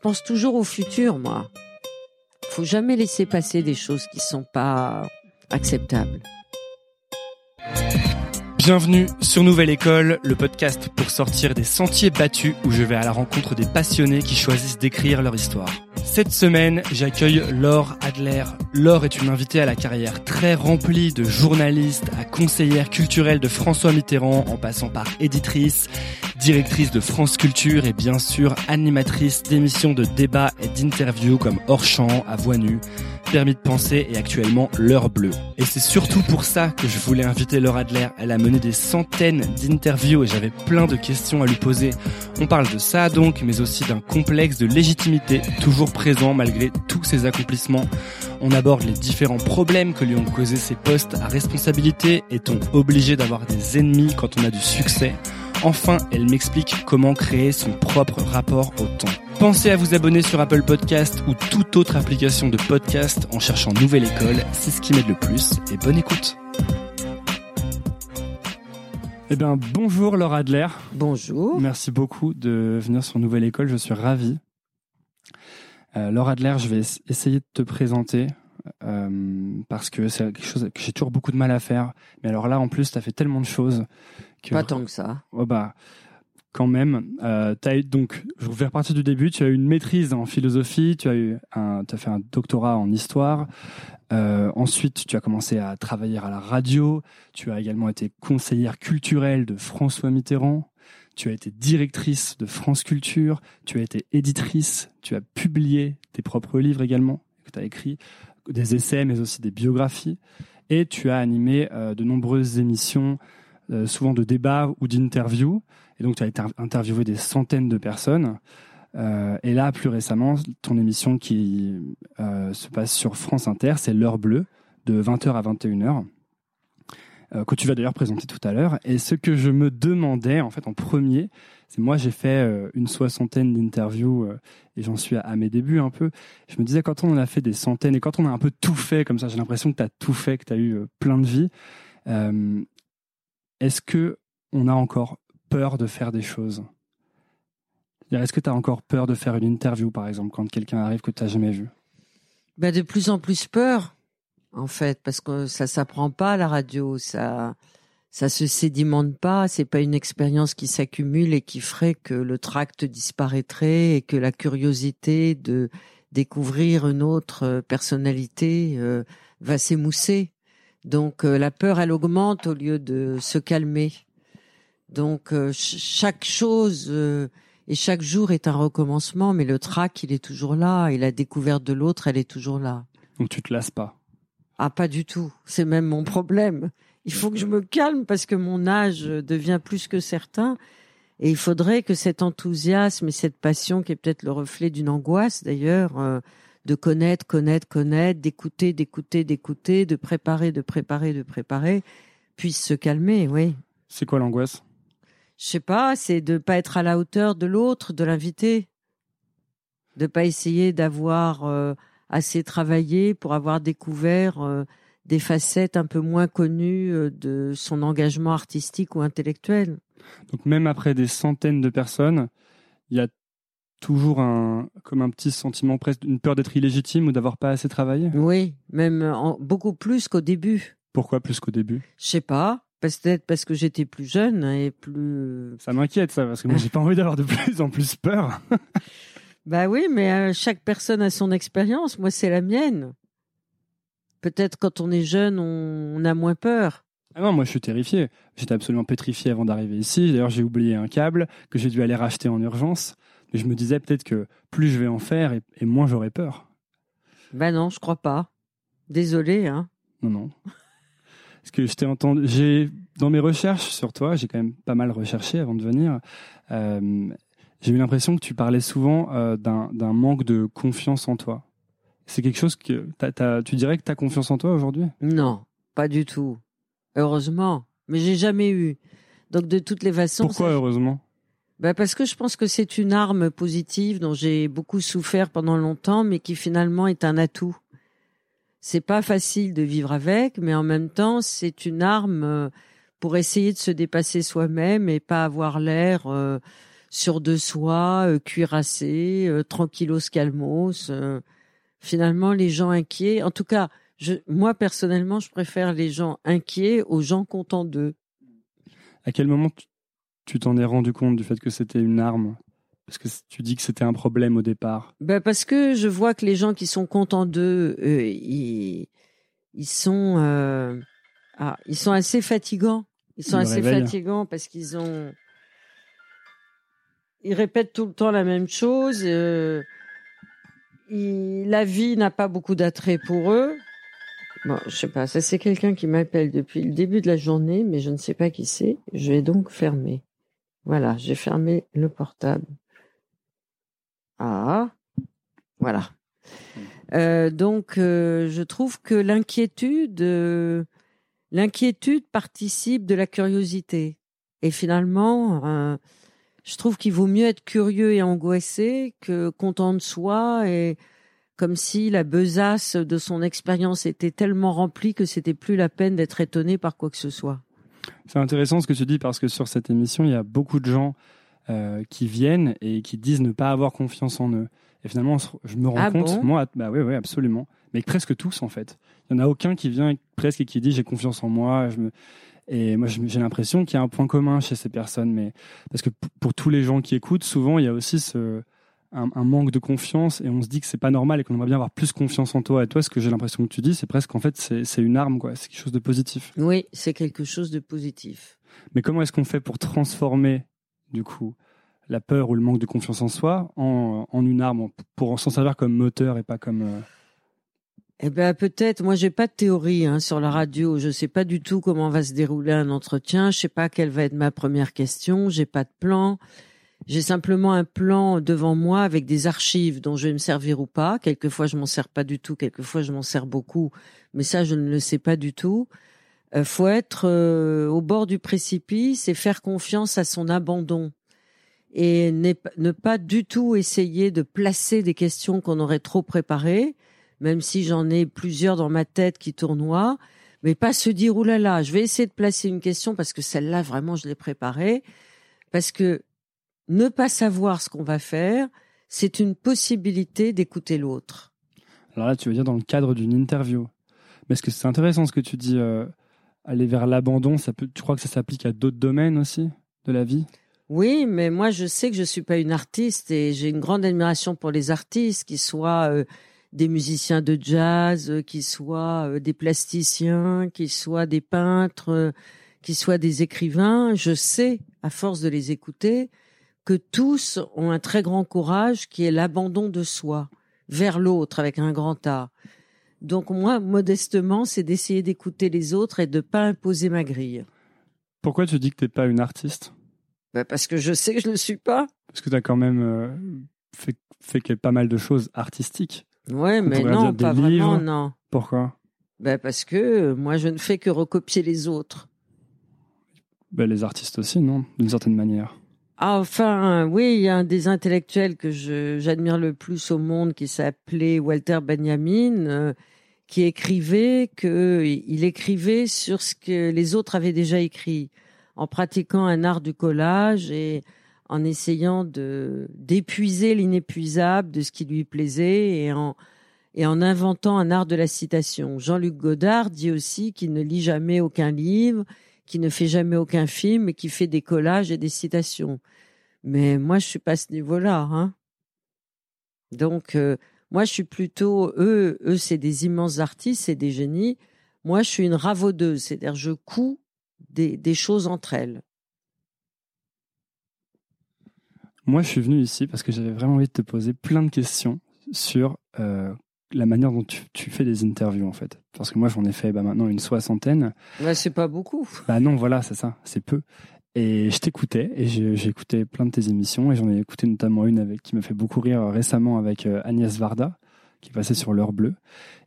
pense toujours au futur, moi. Faut jamais laisser passer des choses qui sont pas acceptables. Bienvenue sur Nouvelle École, le podcast pour sortir des sentiers battus où je vais à la rencontre des passionnés qui choisissent d'écrire leur histoire. Cette semaine, j'accueille Laure Adler. Laure est une invitée à la carrière très remplie de journaliste à conseillère culturelle de François Mitterrand en passant par éditrice, directrice de France Culture et bien sûr animatrice d'émissions de débat et d'interviews comme Hors Champ, à Voix Nue, Permis de penser et actuellement L'heure bleue. Et c'est surtout pour ça que je voulais inviter Laure Adler. Elle a mené des centaines d'interviews et j'avais plein de questions à lui poser. On parle de ça donc, mais aussi d'un complexe de légitimité toujours présent malgré tous ses accomplissements. On aborde les différents problèmes que lui ont causé ses postes à responsabilité. Est-on obligé d'avoir des ennemis quand on a du succès? Enfin, elle m'explique comment créer son propre rapport au temps. Pensez à vous abonner sur Apple Podcast ou toute autre application de podcast en cherchant Nouvelle École, c'est ce qui m'aide le plus, et bonne écoute. Eh bien, bonjour Laura Adler. Bonjour. Merci beaucoup de venir sur Nouvelle École, je suis ravi. Euh, Laura Adler, je vais essayer de te présenter euh, parce que c'est quelque chose que j'ai toujours beaucoup de mal à faire. Mais alors là, en plus, tu as fait tellement de choses pas tant que ça. Oh bah, quand même. Euh, as donc, je vais repartir du début. Tu as eu une maîtrise en philosophie, tu as, eu un, as fait un doctorat en histoire. Euh, ensuite, tu as commencé à travailler à la radio. Tu as également été conseillère culturelle de François Mitterrand. Tu as été directrice de France Culture. Tu as été éditrice. Tu as publié tes propres livres également, tu as écrit, des essais, mais aussi des biographies. Et tu as animé euh, de nombreuses émissions euh, souvent de débats ou d'interviews. Et donc, tu as interviewé des centaines de personnes. Euh, et là, plus récemment, ton émission qui se passe sur France Inter, c'est L'heure bleue, de 20h à 21h, que tu vas d'ailleurs présenter tout à l'heure. Et ce que je me demandais, en fait, en premier, c'est moi, j'ai fait une soixantaine d'interviews et j'en suis à, mes débuts un peu. Je me disais, quand on en a fait des centaines et quand on a un peu tout fait comme ça, j'ai l'impression que tu as tout fait, que tu as eu plein de vie. Est-ce que on a encore peur de faire des choses? Est-ce que tu as encore peur de faire une interview, par exemple, quand quelqu'un arrive que tu n'as jamais vu? Ben, De plus en plus peur, en fait, parce que ça s'apprend pas à la radio, ça ça se sédimente pas, c'est pas une expérience qui s'accumule et qui ferait que le tract disparaîtrait et que la curiosité de découvrir une autre personnalité euh, va s'émousser. Donc euh, la peur, elle augmente au lieu de se calmer. Donc euh, chaque chose euh, et chaque jour est un recommencement, mais le trac, il est toujours là et la découverte de l'autre, elle est toujours là. Donc tu te lasses pas Ah, pas du tout. C'est même mon problème. Il faut que je me calme parce que mon âge devient plus que certain. Et il faudrait que cet enthousiasme et cette passion, qui est peut-être le reflet d'une angoisse d'ailleurs, de connaître, connaître, connaître, d'écouter, d'écouter, d'écouter, de préparer, de préparer, de préparer, puisse se calmer, oui. C'est quoi l'angoisse? Je sais pas, c'est de pas être à la hauteur de l'autre, de l'invité, de pas essayer d'avoir euh, assez travaillé pour avoir découvert euh, des facettes un peu moins connues euh, de son engagement artistique ou intellectuel. Donc même après des centaines de personnes, il y a toujours un comme un petit sentiment presque une peur d'être illégitime ou d'avoir pas assez travaillé? Oui, même beaucoup plus qu'au début. Pourquoi plus qu'au début? Je sais pas. Peut-être parce que j'étais plus jeune et plus. Ça m'inquiète ça parce que moi j'ai pas envie d'avoir de plus en plus peur. bah oui, mais euh, chaque personne a son expérience. Moi c'est la mienne. Peut-être quand on est jeune, on, a moins peur. Ah non, moi je suis terrifié. J'étais absolument pétrifié avant d'arriver ici. D'ailleurs, j'ai oublié un câble que j'ai dû aller racheter en urgence. Mais je me disais peut-être que plus je vais en faire et, moins j'aurai peur. Ben non, je crois pas. Désolé, hein. Non, non. Parce que je t'ai entendu, j'ai dans mes recherches sur toi, j'ai quand même pas mal recherché avant de venir. Euh, j'ai eu l'impression que tu parlais souvent euh, d'un manque de confiance en toi. C'est quelque chose que tu dirais que tu as confiance en toi aujourd'hui? Non, pas du tout. Heureusement, mais j'ai jamais eu. Donc de toutes les façons. Pourquoi heureusement? Bah parce que je pense que c'est une arme positive dont j'ai beaucoup souffert pendant longtemps, mais qui finalement est un atout. C'est pas facile de vivre avec, mais en même temps, c'est une arme euh, pour essayer de se dépasser soi-même et pas avoir l'air euh, sûr de soi, euh, cuirassé, euh, tranquillos calmos. euh. finalement, les gens inquiets, en tout cas, je, moi personnellement, je préfère les gens inquiets aux gens contents d'eux. À quel moment tu- t'en es rendu compte du fait que c'était une arme? Parce que tu dis que c'était un problème au départ. Ben parce que je vois que les gens qui sont contents d'eux, ils, ils sont, ah, ils sont assez fatigants. Ils sont assez fatigants parce qu'ils ont, ils répètent tout le temps la même chose. euh, la vie n'a pas beaucoup d'attrait pour eux. Bon, je sais pas. Ça c'est quelqu'un qui m'appelle depuis le début de la journée, mais je ne sais pas qui c'est. Je vais donc fermer. Voilà, j'ai fermé le portable. Ah, voilà. Euh, donc, euh, je trouve que l'inquiétude, l'inquiétude participe de la curiosité. Et finalement, je trouve qu'il vaut mieux être curieux et angoissé que content de soi et comme si la besace de son expérience était tellement remplie que c'était plus la peine d'être étonné par quoi que ce soit. C'est intéressant ce que tu dis parce que sur cette émission, il y a beaucoup de gens euh, qui viennent et qui disent ne pas avoir confiance en eux. Et finalement, je me rends Ah compte, bon? moi, bah oui, oui, absolument. Mais presque tous, en fait. Il n'y en a aucun qui vient presque et qui dit j'ai confiance en moi. Je me... Et moi, j'ai l'impression qu'il y a un point commun chez ces personnes. Mais parce que pour tous les gens qui écoutent, souvent, il y a aussi ce... un, un manque de confiance et on se dit que c'est pas normal et qu'on aimerait bien avoir plus confiance en toi. Et toi, ce que j'ai l'impression que tu dis, c'est presque en fait, c'est une arme, quoi. C'est quelque chose de positif. Oui, c'est quelque chose de positif. Mais comment est-ce qu'on fait pour transformer, du coup, la peur ou le manque de confiance en soi en, en une arme, pour s'en servir comme moteur et pas comme. euh, Eh ben peut-être. Moi, j'ai pas de théorie hein, sur la radio. Je sais pas du tout comment va se dérouler un entretien. Je sais pas quelle va être ma première question. J'ai pas de plan. J'ai simplement un plan devant moi avec des archives dont je vais me servir ou pas. Quelquefois, je m'en sers pas du tout. Quelquefois, je m'en sers beaucoup. Mais ça, je ne le sais pas du tout. Euh, faut être euh, au bord du précipice et faire confiance à son abandon et ne pas du tout essayer de placer des questions qu'on aurait trop préparées, même si j'en ai plusieurs dans ma tête qui tournoient, mais pas se dire oulala, là là, je vais essayer de placer une question parce que celle-là vraiment je l'ai préparée, parce que ne pas savoir ce qu'on va faire, c'est une possibilité d'écouter l'autre. Alors là, tu veux dire dans le cadre d'une interview. Mais est-ce que c'est intéressant ce que tu dis euh, Aller vers l'abandon, ça peut, tu crois que ça s'applique à d'autres domaines aussi de la vie? Oui, mais moi je sais que je suis pas une artiste et j'ai une grande admiration pour les artistes, qui soient euh, des musiciens de jazz, euh, qui soient euh, des plasticiens, qui soient des peintres, euh, qui soient des écrivains. Je sais, à force de les écouter, que tous ont un très grand courage qui est l'abandon de soi vers l'autre avec un grand A. Donc moi, modestement, c'est d'essayer d'écouter les autres et de pas imposer ma grille. Pourquoi tu dis que t'es pas une artiste? Ben, parce que je sais que je ne le suis pas. Parce que tu as quand même fait, fait pas mal de choses artistiques. Ouais, mais non, pas vraiment, non. Pourquoi? Ben parce que euh, moi, je ne fais que recopier les autres. ben, Les artistes aussi, non? D'une certaine manière. Ah, enfin, oui, il y a un des intellectuels que j'admire le plus au monde qui s'appelait Walter Benjamin, euh, qui écrivait que il écrivait sur ce que les autres avaient déjà écrit, en pratiquant un art du collage et en essayant de d'épuiser l'inépuisable de ce qui lui plaisait et en et en inventant un art de la citation. Jean-Luc Godard dit aussi qu'il ne lit jamais aucun livre, qui ne fait jamais aucun film et qui fait des collages et des citations. Mais moi, je suis pas à ce niveau-là. Hein. Donc, euh, moi, je suis plutôt eux. Eux, c'est des immenses artistes, c'est des génies. Moi, je suis une ravaudeuse, c'est-à-dire je couds des, des choses entre elles. Moi, je suis venu ici parce que j'avais vraiment envie de te poser plein de questions sur euh, la manière dont tu, tu fais des interviews, en fait. Parce que moi, j'en ai fait bah, maintenant une soixantaine. Ouais, c'est pas beaucoup. Bah non, voilà, c'est ça, c'est peu. Et je t'écoutais, et j'ai écouté plein de tes émissions, et j'en ai écouté notamment une avec qui m'a fait beaucoup rire récemment avec euh, Agnès Varda, qui passait sur l'heure bleue.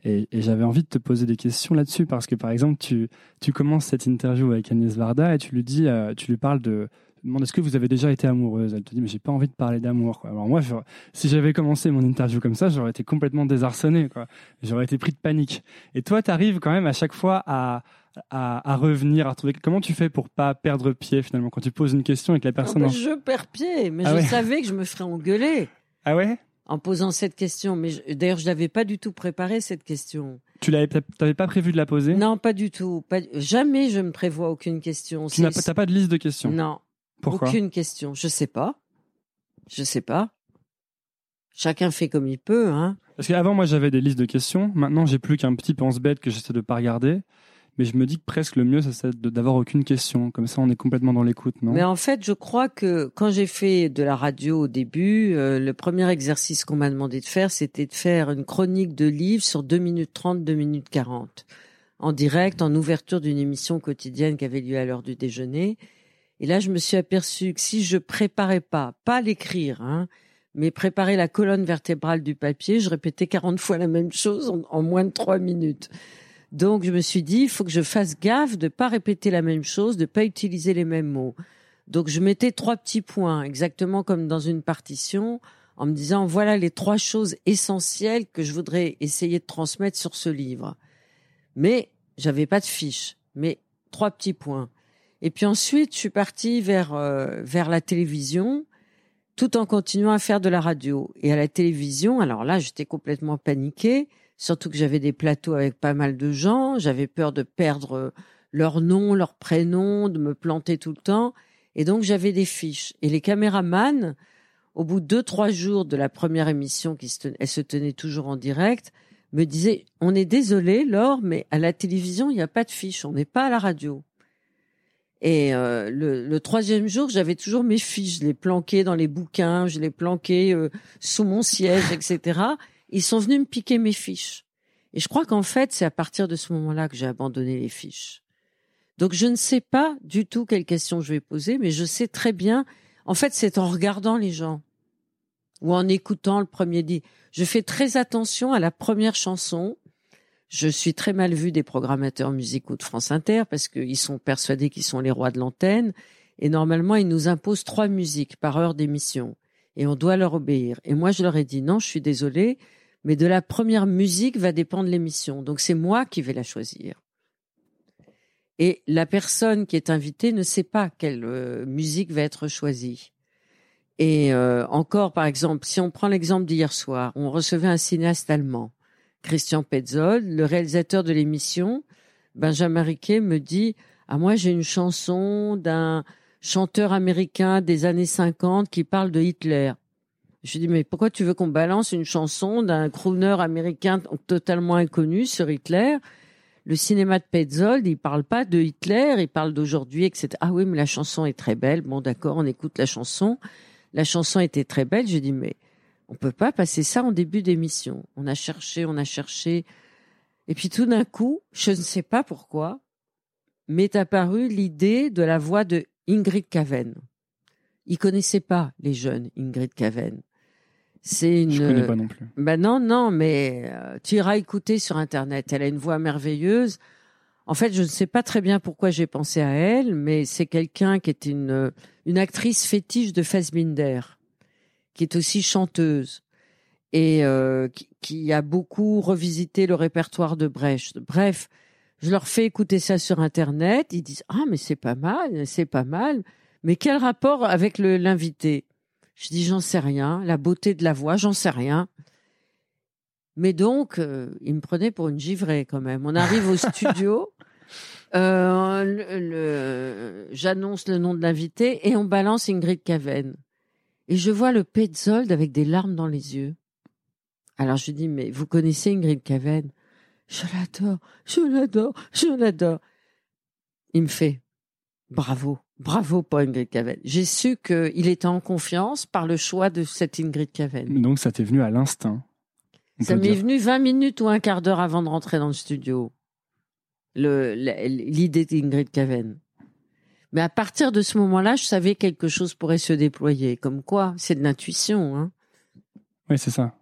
Et, et j'avais envie de te poser des questions là-dessus, parce que par exemple, tu, tu commences cette interview avec Agnès Varda et tu lui dis, euh, tu lui parles de, demande est-ce que vous avez déjà été amoureuse? Elle te dit mais j'ai pas envie de parler d'amour. Alors moi, si j'avais commencé mon interview comme ça, j'aurais été complètement désarçonné. J'aurais été pris de panique. Et toi, tu arrives quand même à chaque fois à, à, revenir, à retrouver. Comment tu fais pour pas perdre pied finalement quand tu poses une question et que la personne. Je perds pied, mais ah je savais que je me ferais engueuler. Ah ouais? En posant cette question, mais d'ailleurs je n'avais pas du tout préparé cette question. Tu n'avais pas prévu de la poser? Non, pas du tout. jamais je me prévois aucune question. Tu n'as pas, de liste de questions? Non. Pourquoi? Aucune question. Je sais pas. Je sais pas. Chacun fait comme il peut, hein. Parce qu'avant, moi, j'avais des listes de questions. Maintenant, j'ai plus qu'un petit pense-bête que j'essaie de pas regarder mais je me dis que presque le mieux, c'est d'avoir aucune question. Comme ça, on est complètement dans l'écoute, non? Mais en fait, je crois que quand j'ai fait de la radio au début, euh, le premier exercice qu'on m'a demandé de faire, c'était de faire une chronique de livre sur 2 minutes 30, 2 minutes 40, en direct, en ouverture d'une émission quotidienne qui avait lieu à l'heure du déjeuner. Et là, je me suis aperçu que si je préparais pas, pas l'écrire, hein, mais préparer la colonne vertébrale du papier, je répétais 40 fois la même chose en, en moins de 3 minutes. Donc je me suis dit, il faut que je fasse gaffe de pas répéter la même chose, de pas utiliser les mêmes mots. Donc je mettais trois petits points, exactement comme dans une partition, en me disant voilà les trois choses essentielles que je voudrais essayer de transmettre sur ce livre. Mais j'avais pas de fiche, mais trois petits points. Et puis ensuite, je suis partie vers euh, vers la télévision, tout en continuant à faire de la radio. Et à la télévision, alors là, j'étais complètement paniquée Surtout que j'avais des plateaux avec pas mal de gens. J'avais peur de perdre euh, leur nom, leur prénom, de me planter tout le temps. Et donc j'avais des fiches. Et les caméramans, au bout de deux, trois jours de la première émission, qui se tenait, elle se tenait toujours en direct, me disaient On est désolé, Laure, mais à la télévision, il n'y a pas de fiches. On n'est pas à la radio. Et euh, le, troisième jour, j'avais toujours mes fiches. Je les planquais dans les bouquins, je les planquais euh, sous mon siège, etc ils sont venus me piquer mes fiches. Et je crois qu'en fait, c'est à partir de ce moment-là que j'ai abandonné les fiches. Donc je ne sais pas du tout quelle question je vais poser, mais je sais très bien. En fait, c'est en regardant les gens ou en écoutant le premier dit. Je fais très attention à la première chanson. Je suis très mal vu des programmateurs musicaux de France Inter parce qu'ils sont persuadés qu'ils sont les rois de l'antenne. Et normalement, ils nous imposent trois musiques par heure d'émission. Et on doit leur obéir. Et moi, je leur ai dit non, je suis désolé mais de la première musique va dépendre l'émission. Donc c'est moi qui vais la choisir. Et la personne qui est invitée ne sait pas quelle euh, musique va être choisie. Et euh, encore, par exemple, si on prend l'exemple d'hier soir, on recevait un cinéaste allemand, Christian Petzold, le réalisateur de l'émission, Benjamin Riquet me dit Ah, moi, j'ai une chanson d'un chanteur américain des années 50 qui parle de Hitler. Je dis, mais pourquoi tu veux qu'on balance une chanson d'un crooner américain totalement inconnu sur Hitler? Le cinéma de Petzold, il parle pas de Hitler, il parle d'aujourd'hui, etc. Ah oui, mais la chanson est très belle. Bon, d'accord, on écoute la chanson. La chanson était très belle. Je dis, mais on peut pas passer ça en début d'émission. On a cherché, on a cherché. Et puis tout d'un coup, je ne sais pas pourquoi, m'est apparue l'idée de la voix de Ingrid Caven. Ils connaissaient pas les jeunes Ingrid Caven. C'est une. Je connais pas non plus. Ben non, non, mais euh, tu iras écouter sur internet. Elle a une voix merveilleuse. En fait, je ne sais pas très bien pourquoi j'ai pensé à elle, mais c'est quelqu'un qui est une une actrice fétiche de Fassbinder, qui est aussi chanteuse et euh, qui, qui, a beaucoup revisité le répertoire de Brecht. Bref, je leur fais écouter ça sur internet. Ils disent ah mais c'est pas mal, c'est pas mal. Mais quel rapport avec l'invité? Je dis j'en sais rien, la beauté de la voix, j'en sais rien. Mais donc, euh, il me prenait pour une givrée quand même. On arrive au studio, euh, j'annonce le nom de l'invité et on balance Ingrid Caven. Et je vois le Petzold avec des larmes dans les yeux. Alors je lui dis, mais vous connaissez Ingrid Caven? Je l'adore, je l'adore, je l'adore. Il me fait, bravo. Bravo pour Ingrid Caven. J'ai su qu'il était en confiance par le choix de cette Ingrid Caven. Donc ça t'est venu à l'instinct. Ça m'est venu 20 minutes ou un quart d'heure avant de rentrer dans le studio. L'idée d'Ingrid Caven. Mais à partir de ce moment-là, je savais que quelque chose pourrait se déployer. Comme quoi, c'est de l'intuition. Hein. Oui, c'est ça.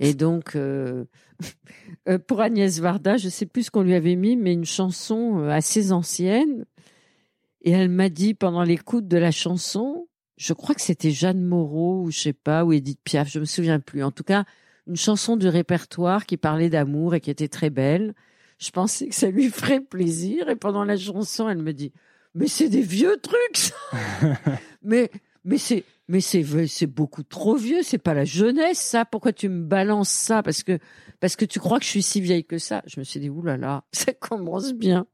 Et donc, euh, euh, pour Agnès Varda, je sais plus ce qu'on lui avait mis, mais une chanson euh, assez ancienne Et elle m'a dit pendant l'écoute de la chanson, je crois que c'était Jeanne Moreau ou je sais pas, ou Edith Piaf, je me souviens plus. En tout cas, une chanson du répertoire qui parlait d'amour et qui était très belle. Je pensais que ça lui ferait plaisir et pendant la chanson, elle me dit "Mais c'est des vieux trucs ça. mais mais c'est mais c'est c'est beaucoup trop vieux, c'est pas la jeunesse ça. Pourquoi tu me balances ça? Parce que parce que tu crois que je suis si vieille que ça Je me suis dit oulala, là là, ça commence bien.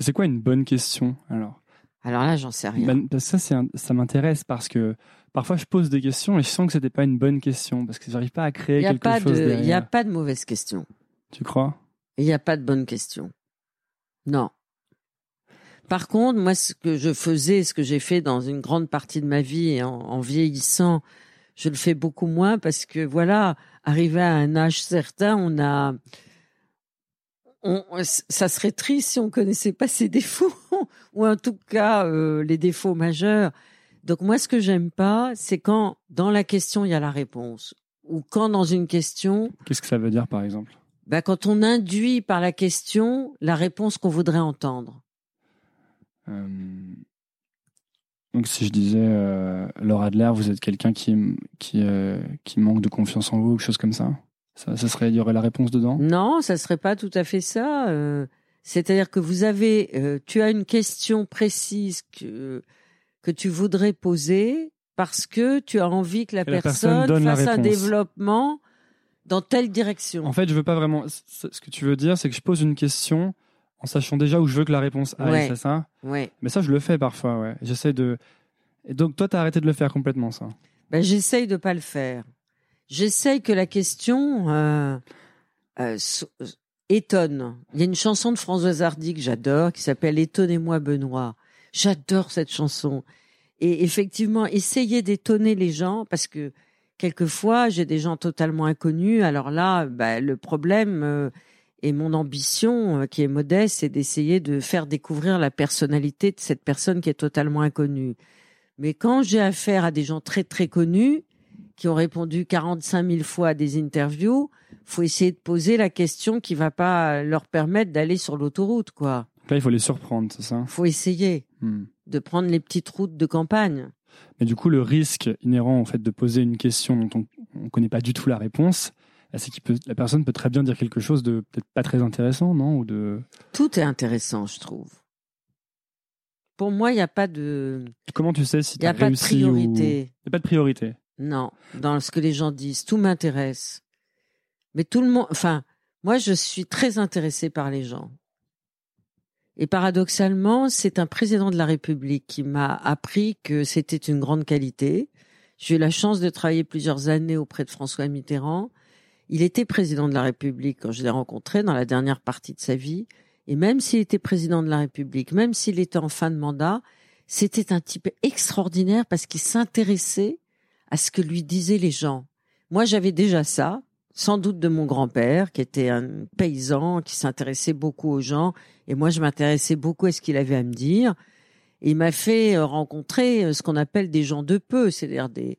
C'est quoi une bonne question alors? Alors là, j'en sais rien. Ben, ça, ça m'intéresse parce que parfois je pose des questions et je sens que c'était pas une bonne question parce que j'arrive pas à créer quelque chose. Il n'y a pas de mauvaise question. Tu crois? Il n'y a pas de bonne question. Non. Par contre, moi, ce que je faisais, ce que j'ai fait dans une grande partie de ma vie en, en vieillissant, je le fais beaucoup moins parce que voilà, arrivé à un âge certain, on a ça serait triste si on connaissait pas ses défauts ou en tout cas euh, les défauts majeurs. Donc moi, ce que j'aime pas, c'est quand dans la question il y a la réponse ou quand dans une question. Qu'est-ce que ça veut dire, par exemple? Bah, quand on induit par la question la réponse qu'on voudrait entendre. Euh, donc si je disais euh, Laura Adler, vous êtes quelqu'un qui qui qui manque de confiance en vous, quelque chose comme ça? Ça, serait, il y aurait la réponse dedans? Non, ça serait pas tout à fait ça. Euh, c'est-à-dire que vous avez, euh, tu as une question précise que que tu voudrais poser parce que tu as envie que la, personne, fasse un développement dans telle direction. En fait, je veux pas vraiment. Ce que tu veux dire, c'est que je pose une question en sachant déjà où je veux que la réponse aille, c'est ça? Ouais. Mais ça, je le fais parfois, ouais. J'essaie de. Et donc, toi, tu as arrêté de le faire complètement, ça? Ben, j'essaye de pas le faire j'essaye que la question euh, euh, étonne. Il y a une chanson de Françoise Hardy que j'adore qui s'appelle Étonnez-moi Benoît. J'adore cette chanson. Et effectivement, essayer d'étonner les gens parce que quelquefois j'ai des gens totalement inconnus. Alors là, bah, le problème euh, et mon ambition, euh, qui est modeste, c'est d'essayer de faire découvrir la personnalité de cette personne qui est totalement inconnue. Mais quand j'ai affaire à des gens très très connus, qui ont répondu 45 000 fois à des interviews, faut essayer de poser la question qui va pas leur permettre d'aller sur l'autoroute, quoi. Là, il faut les surprendre, c'est ça? Faut essayer hmm. de prendre les petites routes de campagne. Mais du coup, le risque inhérent en fait de poser une question dont on ne connaît pas du tout la réponse, c'est que la personne peut très bien dire quelque chose de peut-être pas très intéressant, non? Ou de tout est intéressant, je trouve. Pour moi, il n'y a pas de. Comment tu sais si tu as réussi Il n'y a pas de priorité. Il n'y a pas de priorité. Non, dans ce que les gens disent, tout m'intéresse. Mais tout le monde, enfin, moi, je suis très intéressée par les gens. Et paradoxalement, c'est un président de la République qui m'a appris que c'était une grande qualité. J'ai eu la chance de travailler plusieurs années auprès de François Mitterrand. Il était président de la République quand je l'ai rencontré dans la dernière partie de sa vie. Et même s'il était président de la République, même s'il était en fin de mandat, c'était un type extraordinaire parce qu'il s'intéressait à ce que lui disaient les gens. Moi, j'avais déjà ça, sans doute de mon grand-père, qui était un paysan, qui s'intéressait beaucoup aux gens, et moi, je m'intéressais beaucoup à ce qu'il avait à me dire. il m'a fait euh, rencontrer euh, ce qu'on appelle des gens de peu, c'est-à-dire des,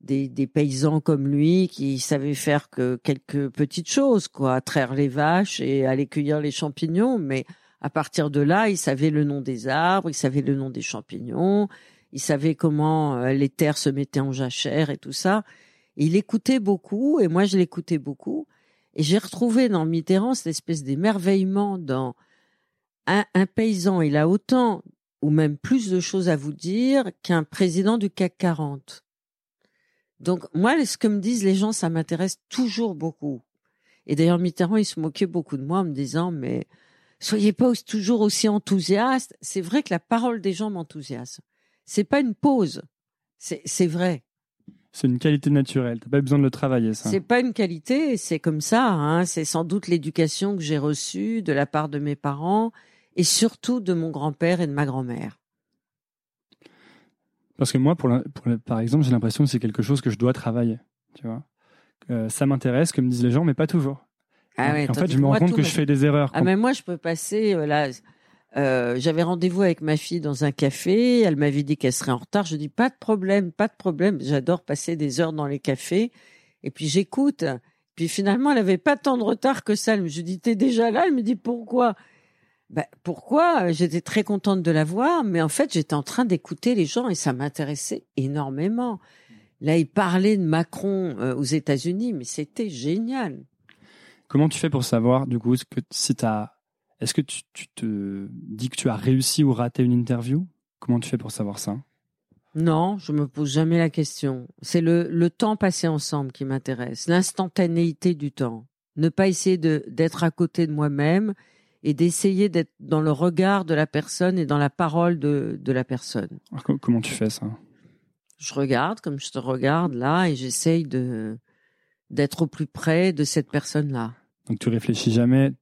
des, des, paysans comme lui qui savaient faire que quelques petites choses, quoi, traire les vaches et aller cueillir les champignons, mais à partir de là, il savait le nom des arbres, il savait le nom des champignons, il savait comment euh, les terres se mettaient en jachère et tout ça. il écoutait beaucoup, et moi je l'écoutais beaucoup. Et j'ai retrouvé dans Mitterrand cette espèce d'émerveillement dans un, paysan. Il a autant ou même plus de choses à vous dire qu'un président du CAC 40. Donc moi, ce que me disent les gens, ça m'intéresse toujours beaucoup. Et d'ailleurs, Mitterrand, il se moquait beaucoup de moi en me disant, mais soyez pas toujours aussi enthousiaste. C'est vrai que la parole des gens m'enthousiasme c'est pas une pause. C'est vrai. C'est une qualité naturelle. T'as pas besoin de le travailler, ça. C'est pas une qualité, c'est comme ça. Hein. C'est sans doute l'éducation que j'ai reçue de la part de mes parents et surtout de mon grand-père et de ma grand-mère. Parce que moi, pour, par exemple, j'ai l'impression que c'est quelque chose que je dois travailler. Tu vois, euh, ça m'intéresse, comme disent les gens, mais pas toujours. Ah ouais, en fait, je me rends compte que je fais des erreurs. Ah mais moi, je peux passer euh, là euh, j'avais rendez-vous avec ma fille dans un café. Elle m'avait dit qu'elle serait en retard. Je dis pas de problème, pas de problème. J'adore passer des heures dans les cafés. Et puis j'écoute. Puis finalement, elle avait pas tant de retard que ça. Je dis t'es déjà là? Elle me dit pourquoi? Bah, pourquoi? J'étais très contente de la voir, mais en fait, j'étais en train d'écouter les gens et ça m'intéressait énormément. Là, il parlait de Macron euh, aux États-Unis, mais c'était génial. Comment tu fais pour savoir, du coup, que si t'as, est-ce que tu, tu, te dis que tu as réussi ou raté une interview? Comment tu fais pour savoir ça? Non, je me pose jamais la question. C'est le, le temps passé ensemble qui m'intéresse, l'instantanéité du temps. Ne pas essayer de d'être à côté de moi-même et d'essayer d'être dans le regard de la personne et dans la parole de, de la personne. comment tu fais ça? Je regarde comme je te regarde là et j'essaye de d'être au plus près de cette personne-là. Donc tu réfléchis jamais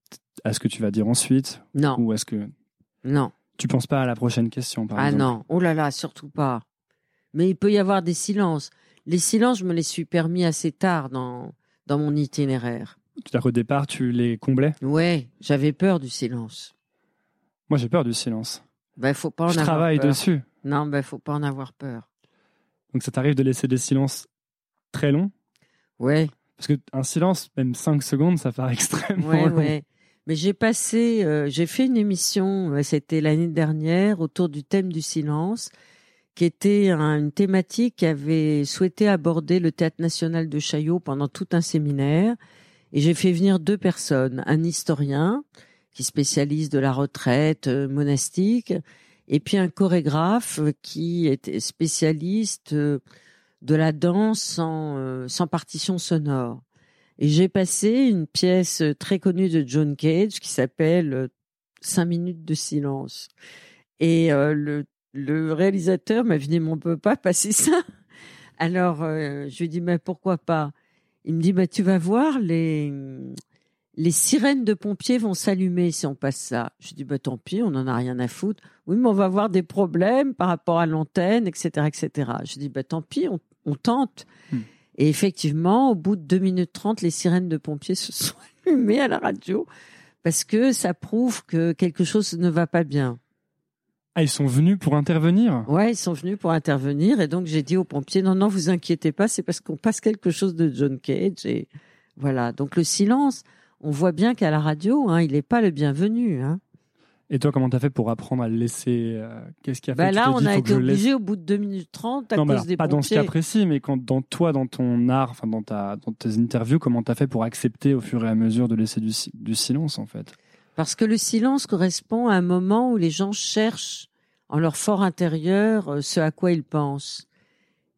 à ce que tu vas dire ensuite Non. Ou est-ce que Non. Tu penses pas à la prochaine question par ah exemple Ah non, oh là là, surtout pas. Mais il peut y avoir des silences. Les silences, je me les suis permis assez tard dans dans mon itinéraire. C'est-à-dire qu'au départ, tu les comblais? Ouais, j'avais peur du silence. Moi, j'ai peur du silence. Ben, faut pas en je avoir travaille peur. dessus. Non, ben, faut pas en avoir peur. Donc, ça t'arrive de laisser des silences très longs? Ouais. Parce qu'un silence, même 5 secondes, ça paraît extrêmement ouais, long. Ouais. Mais j'ai passé, euh, j'ai fait une émission, euh, c'était l'année dernière, autour du thème du silence, qui était un, une thématique qui avait souhaité aborder le théâtre national de Chaillot pendant tout un séminaire. Et j'ai fait venir deux personnes, un historien qui spécialise de la retraite euh, monastique, et puis un chorégraphe qui était spécialiste euh, de la danse sans, euh, sans partition sonore. Et j'ai passé une pièce très connue de John Cage qui s'appelle Cinq minutes de silence. Et le, le réalisateur m'a dit, mais on peut pas passer ça. Alors, je lui ai dit, mais pourquoi pas? Il me dit bah tu vas voir les les sirènes de pompiers vont s'allumer si on passe ça. Je dis bah tant pis, on en a rien à foutre. Oui, mais on va avoir des problèmes par rapport à l'antenne, etc., etc. Je dis bah tant pis, on, on tente. Hmm. Et effectivement, au bout de 2 minutes 30, les sirènes de pompiers se sont allumées à la radio parce que ça prouve que quelque chose ne va pas bien. Ah, ils sont venus pour intervenir? Ouais, ils sont venus pour intervenir. Et donc, j'ai dit aux pompiers, non, non, vous inquiétez pas, c'est parce qu'on passe quelque chose de John Cage. Et voilà. Donc, le silence, on voit bien qu'à la radio, hein, il n'est pas le bienvenu. Hein. Et toi, comment t'as fait pour apprendre à le laisser euh, Qu'est-ce qui a fait bah que Là, tu on dit, a été obligé au bout de 2 minutes 30 à non, cause alors, des pas pompiers. dans ce cas précis, mais quand dans toi, dans ton art, enfin dans ta dans tes interviews, comment t'as fait pour accepter au fur et à mesure de laisser du, du silence en fait? Parce que le silence correspond à un moment où les gens cherchent en leur fort intérieur euh, ce à quoi ils pensent.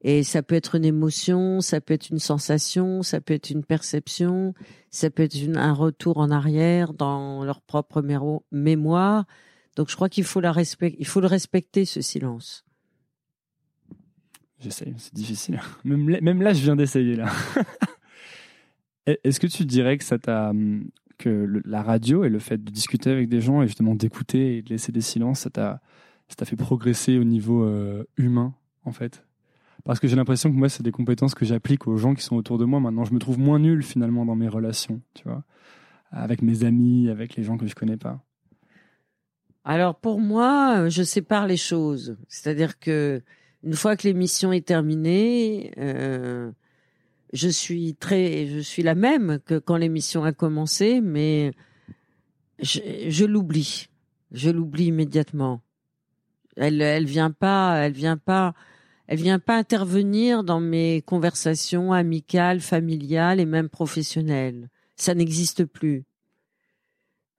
Et ça peut être une émotion, ça peut être une sensation, ça peut être une perception, ça peut être un retour en arrière dans leur propre mémoire. Donc je crois qu'il faut le respecter ce silence. J'essaye, c'est difficile. Même là, je viens d'essayer. Est-ce que tu dirais que le, la radio et le fait de discuter avec des gens et justement d'écouter et de laisser des silences, ça t'a fait progresser au niveau euh, humain, en fait? Parce que j'ai l'impression que moi, c'est des compétences que j'applique aux gens qui sont autour de moi. Maintenant, je me trouve moins nul finalement dans mes relations, tu vois, avec mes amis, avec les gens que je connais pas. Alors pour moi, je sépare les choses. C'est-à-dire que une fois que l'émission est terminée, euh, je suis très, je suis la même que quand l'émission a commencé, mais je, l'oublie. Je l'oublie immédiatement. Elle, elle vient pas, elle vient pas, elle vient pas intervenir dans mes conversations amicales, familiales et même professionnelles. Ça n'existe plus.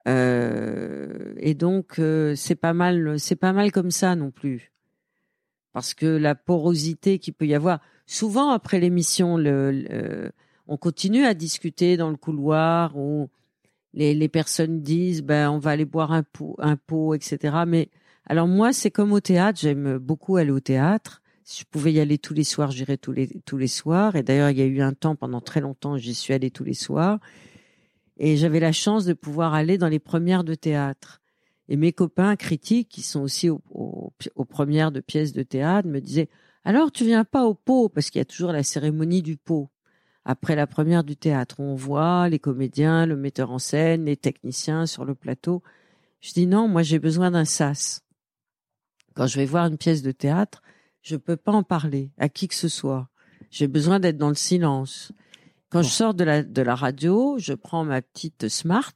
Euh, et donc euh, c'est pas mal, c'est pas mal comme ça non plus, parce que la porosité qu'il peut y avoir. Souvent après l'émission, on continue à discuter dans le couloir où les, les personnes disent ben on va aller boire un pot, un pot, etc. Mais alors moi, c'est comme au théâtre. J'aime beaucoup aller au théâtre. Je pouvais y aller tous les soirs, j'irais tous les tous les soirs. Et d'ailleurs, il y a eu un temps pendant très longtemps, j'y suis allée tous les soirs. Et j'avais la chance de pouvoir aller dans les premières de théâtre. Et mes copains critiques, qui sont aussi aux premières de pièces de théâtre, me disaient alors tu viens pas au pot parce qu'il y a toujours la cérémonie du pot après la première du théâtre. On voit les comédiens, le metteur en scène, les techniciens sur le plateau. Je dis non, moi j'ai besoin d'un sas. Quand je vais voir une pièce de théâtre, je peux pas en parler à qui que ce soit. J'ai besoin d'être dans le silence. Quand je sors de la, de la radio, je prends ma petite smart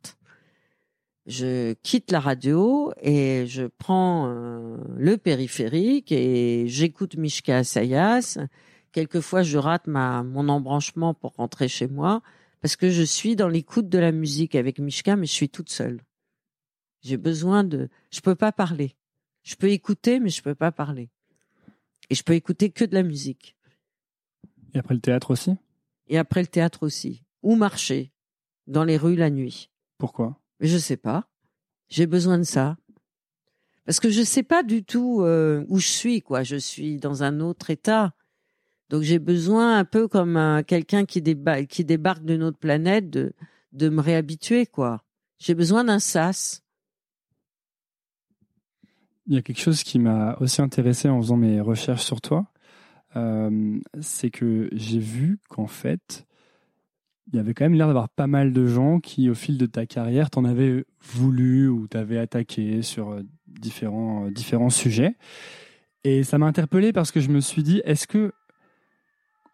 je quitte la radio et je prends euh, le périphérique et j'écoute Mishka Asayas. Quelquefois, je rate ma mon embranchement pour rentrer chez moi parce que je suis dans l'écoute de la musique avec Mishka, mais je suis toute seule. J'ai besoin de, je peux pas parler. Je peux écouter, mais je peux pas parler. Et je peux écouter que de la musique. Et après le théâtre aussi? Et après le théâtre aussi. Ou marcher dans les rues la nuit. Pourquoi? Je sais pas. J'ai besoin de ça. Parce que je sais pas du tout euh, où je suis, quoi. Je suis dans un autre état. Donc j'ai besoin un peu comme euh, quelqu'un qui, qui débarque d'une autre planète de, de me réhabituer, quoi. J'ai besoin d'un sas. Il y a quelque chose qui m'a aussi intéressé en faisant mes recherches sur toi, euh, c'est que j'ai vu qu'en fait, il y avait quand même l'air d'avoir pas mal de gens qui, au fil de ta carrière, t'en avaient voulu ou t'avaient attaqué sur euh, différents, euh, différents sujets. Et ça m'a interpellé parce que je me suis dit, est-ce que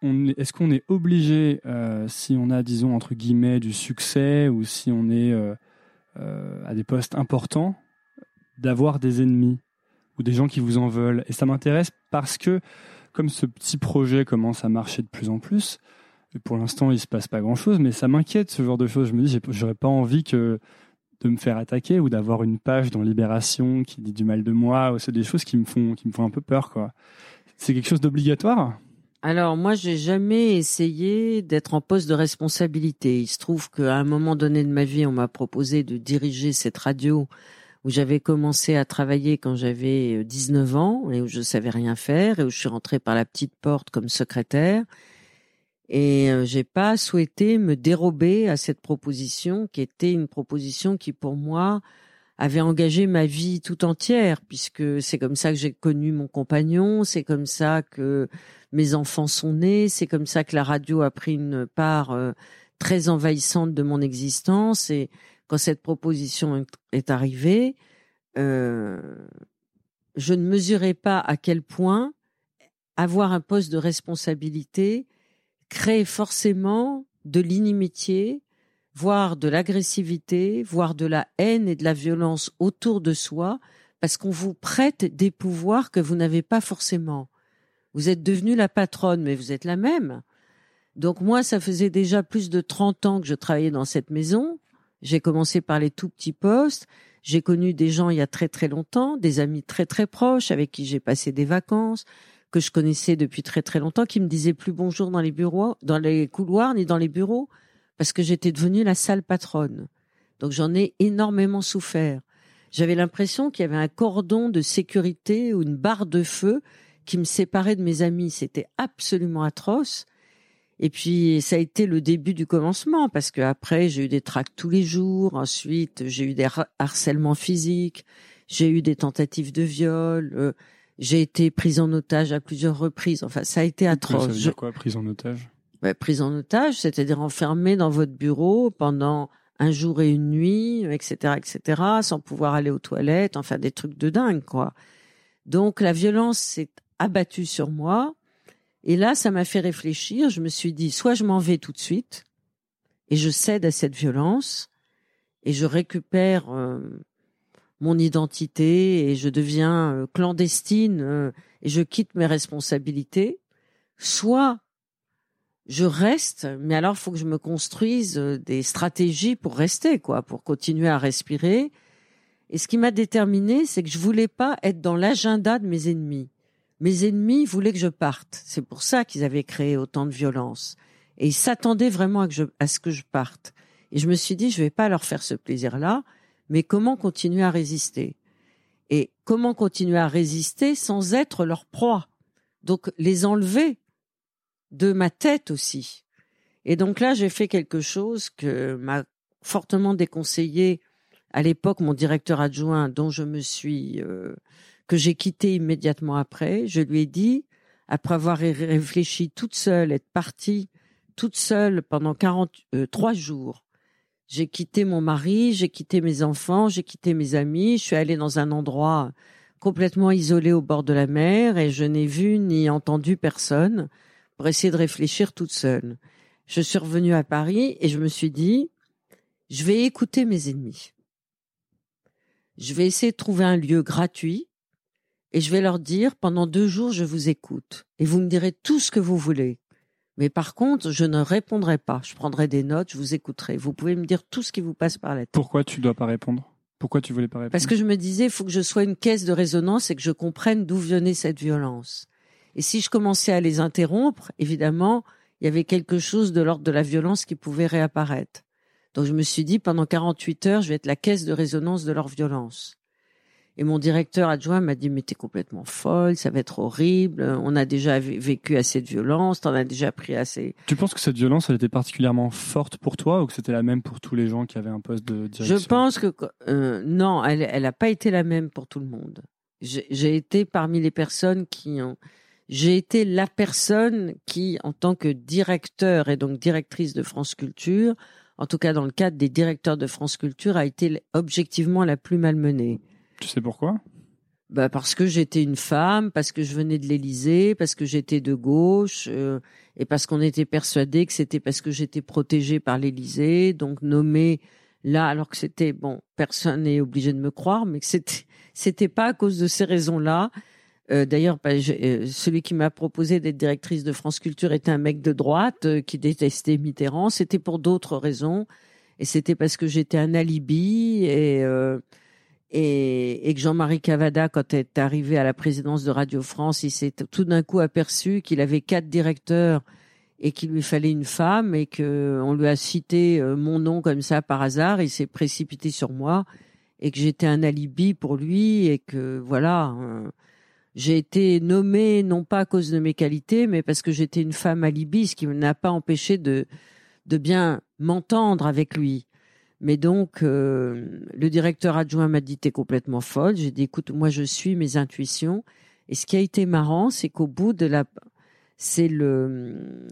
est-ce qu'on est obligé, si on a, disons, entre guillemets, du succès ou si on est à des postes importants, d'avoir des ennemis ou des gens qui vous en veulent. Et ça m'intéresse parce que comme ce petit projet commence à marcher de plus en plus, pour l'instant il se passe pas grand chose, mais ça m'inquiète ce genre de choses. Je me dis, j'aurais pas envie que de me faire attaquer ou d'avoir une page dans Libération qui dit du mal de moi. C'est des choses qui me font qui me font un peu peur. C'est quelque chose d'obligatoire? Alors moi, j'ai jamais essayé d'être en poste de responsabilité. Il se trouve qu'à un moment donné de ma vie, on m'a proposé de diriger cette radio où j'avais commencé à travailler quand j'avais 19 euh, ans et où je savais rien faire et où je suis rentrée par la petite porte comme secrétaire. Et euh, j'ai pas souhaité me dérober à cette proposition qui était une proposition qui pour moi avait engagé ma vie tout entière puisque c'est comme ça que j'ai connu mon compagnon, c'est comme ça que mes enfants sont nés, c'est comme ça que la radio a pris une part euh, très envahissante de mon existence et quand cette proposition est arrivée, euh, je ne mesurais pas à quel point avoir un poste de responsabilité crée forcément de l'inimitié, voire de l'agressivité, voire de la haine et de la violence autour de soi, parce qu'on vous prête des pouvoirs que vous n'avez pas forcément. Vous êtes devenue la patronne, mais vous êtes la même. Donc moi, ça faisait déjà plus de 30 ans que je travaillais dans cette maison. J'ai commencé par les tout petits postes. J'ai connu des gens il y a très très longtemps, des amis très très proches avec qui j'ai passé des vacances, que je connaissais depuis très très longtemps, qui me disaient plus bonjour dans les bureaux, dans les couloirs ni dans les bureaux, parce que j'étais devenue la sale patronne. Donc j'en ai énormément souffert. J'avais l'impression qu'il y avait un cordon de sécurité ou une barre de feu qui me séparait de mes amis. C'était absolument atroce. Et puis ça a été le début du commencement parce que après j'ai eu des tracts tous les jours. Ensuite j'ai eu des harcèlements physiques, j'ai eu des tentatives de viol. Euh, j'ai été prise en otage à plusieurs reprises. Enfin ça a été atroce. Ça veut dire quoi prise en otage? Bah, Prise en otage, c'est-à-dire enfermée dans votre bureau pendant un jour et une nuit, etc., etc., sans pouvoir aller aux toilettes, enfin des trucs de dingue quoi. Donc la violence s'est abattue sur moi et là, ça m'a fait réfléchir. Je me suis dit, soit je m'en vais tout de suite et je cède à cette violence et je récupère euh, mon identité et je deviens euh, clandestine euh, et je quitte mes responsabilités. Soit je reste, mais alors faut que je me construise des stratégies pour rester, quoi, pour continuer à respirer. Et ce qui m'a déterminé, c'est que je voulais pas être dans l'agenda de mes ennemis mes ennemis voulaient que je parte. C'est pour ça qu'ils avaient créé autant de violence. Et ils s'attendaient vraiment à, ce que je parte. Et je me suis dit, je vais pas leur faire ce plaisir-là, mais comment continuer à résister? Et comment continuer à résister sans être leur proie? Donc les enlever de ma tête aussi. Et donc là, j'ai fait quelque chose que m'a fortement déconseillé à l'époque mon directeur adjoint, dont je me suis euh, que j'ai quitté immédiatement après. Je lui ai dit, après avoir réfléchi toute seule, être partie toute seule pendant 43 euh, jours. J'ai quitté mon mari, j'ai quitté mes enfants, j'ai quitté mes amis, je suis allée dans un endroit complètement isolé au bord de la mer et je n'ai vu ni entendu personne pour essayer de réfléchir toute seule. Je suis revenue à Paris et je me suis dit, je vais écouter mes ennemis. je vais essayer de trouver un lieu gratuit et je vais leur dire pendant deux jours, je vous écoute et vous me direz tout ce que vous voulez. Mais par contre, je ne répondrai pas. Je prendrai des notes, je vous écouterai. Vous pouvez me dire tout ce qui vous passe par la tête. Pourquoi tu dois pas répondre? Pourquoi tu voulais pas répondre? Parce que je me disais, il faut que je sois une caisse de résonance et que je comprenne d'où venait cette violence. Et si je commençais à les interrompre, évidemment, il y avait quelque chose de l'ordre de la violence qui pouvait réapparaître. Donc je me suis dit, pendant 48 heures, je vais être la caisse de résonance de leur violence. Et mon directeur adjoint m'a dit, mais t'es complètement folle, ça va être horrible, on a déjà vécu assez de violence, t'en as déjà pris assez. Tu penses que cette violence, elle était particulièrement forte pour toi ou que c'était la même pour tous les gens qui avaient un poste de direction? Je pense que, euh, non, elle n'a pas été la même pour tout le monde. J'ai été parmi les personnes qui ont, j'ai été la personne qui, en tant que directeur et donc directrice de France Culture, en tout cas dans le cadre des directeurs de France Culture, a été objectivement la plus malmenée. Tu sais pourquoi? Bah parce que j'étais une femme, parce que je venais de l'Élysée, parce que j'étais de gauche, euh, et parce qu'on était persuadé que c'était parce que j'étais protégée par l'Élysée, donc nommée là, alors que c'était bon, personne n'est obligé de me croire, mais que c'était c'était pas à cause de ces raisons-là. Euh, D'ailleurs, bah, euh, celui qui m'a proposé d'être directrice de France Culture était un mec de droite qui détestait Mitterrand. C'était pour d'autres raisons, et c'était parce que j'étais un alibi et euh, et, que Jean-Marie Cavada, quand est arrivé à la présidence de Radio France, il s'est tout d'un coup aperçu qu'il avait quatre directeurs et qu'il lui fallait une femme et que on lui a cité euh, mon nom comme ça par hasard. Il s'est précipité sur moi et que j'étais un alibi pour lui et que voilà. Euh, j'ai été nommée non pas à cause de mes qualités, mais parce que j'étais une femme alibi, ce qui n'a pas empêché de de bien m'entendre avec lui. Mais donc, euh, le directeur adjoint m'a dit t'es complètement folle. J'ai dit écoute, moi je suis mes intuitions. Et ce qui a été marrant, c'est qu'au bout de la, c'est le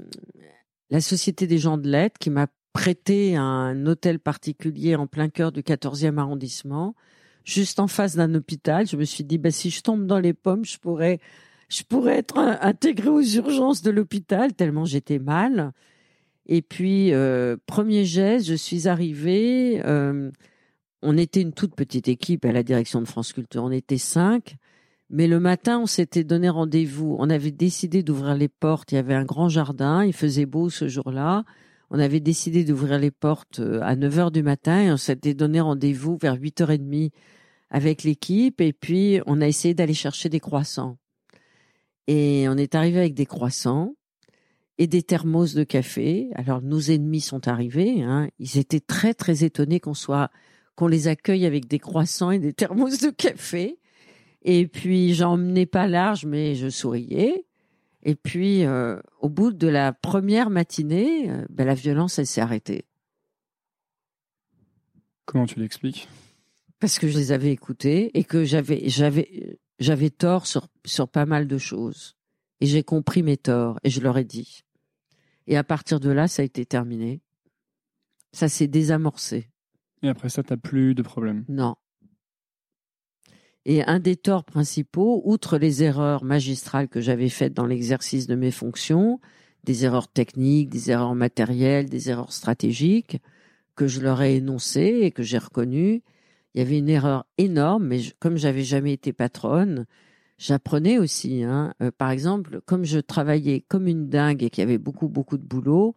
la société des gens de lettres qui m'a prêté un hôtel particulier en plein cœur du 14e arrondissement, juste en face d'un hôpital. Je me suis dit bah si je tombe dans les pommes, je pourrais je pourrais être intégrée aux urgences de l'hôpital tellement j'étais mal. Et puis, euh, premier geste, je suis arrivée. Euh, on était une toute petite équipe à la direction de France Culture. On était cinq. Mais le matin, on s'était donné rendez-vous. On avait décidé d'ouvrir les portes. Il y avait un grand jardin. Il faisait beau ce jour-là. On avait décidé d'ouvrir les portes euh, à 9 heures du matin et on s'était donné rendez-vous vers 8h30 avec l'équipe. Et puis, on a essayé d'aller chercher des croissants. Et on est arrivé avec des croissants et des thermos de café. Alors nos ennemis sont arrivés. Hein. Ils étaient très très étonnés qu'on soit qu'on les accueille avec des croissants et des thermos de café. Et puis j'en menais pas large, mais je souriais. Et puis euh, au bout de la première matinée, euh, ben, la violence elle s'est arrêtée. Comment tu l'expliques? Parce que je les avais écoutés et que j'avais j'avais j'avais tort sur sur pas mal de choses. Et j'ai compris mes torts et je leur ai dit. Et à partir de là, ça a été terminé. Ça s'est désamorcé. Et après ça, tu n'as plus de problème Non. Et un des torts principaux, outre les erreurs magistrales que j'avais faites dans l'exercice de mes fonctions, des erreurs techniques, des erreurs matérielles, des erreurs stratégiques, que je leur ai énoncées et que j'ai reconnues, il y avait une erreur énorme, mais comme j'avais jamais été patronne, j'apprenais aussi. Hein. Euh, par exemple, comme je travaillais comme une dingue et qu'il y avait beaucoup, beaucoup de boulot,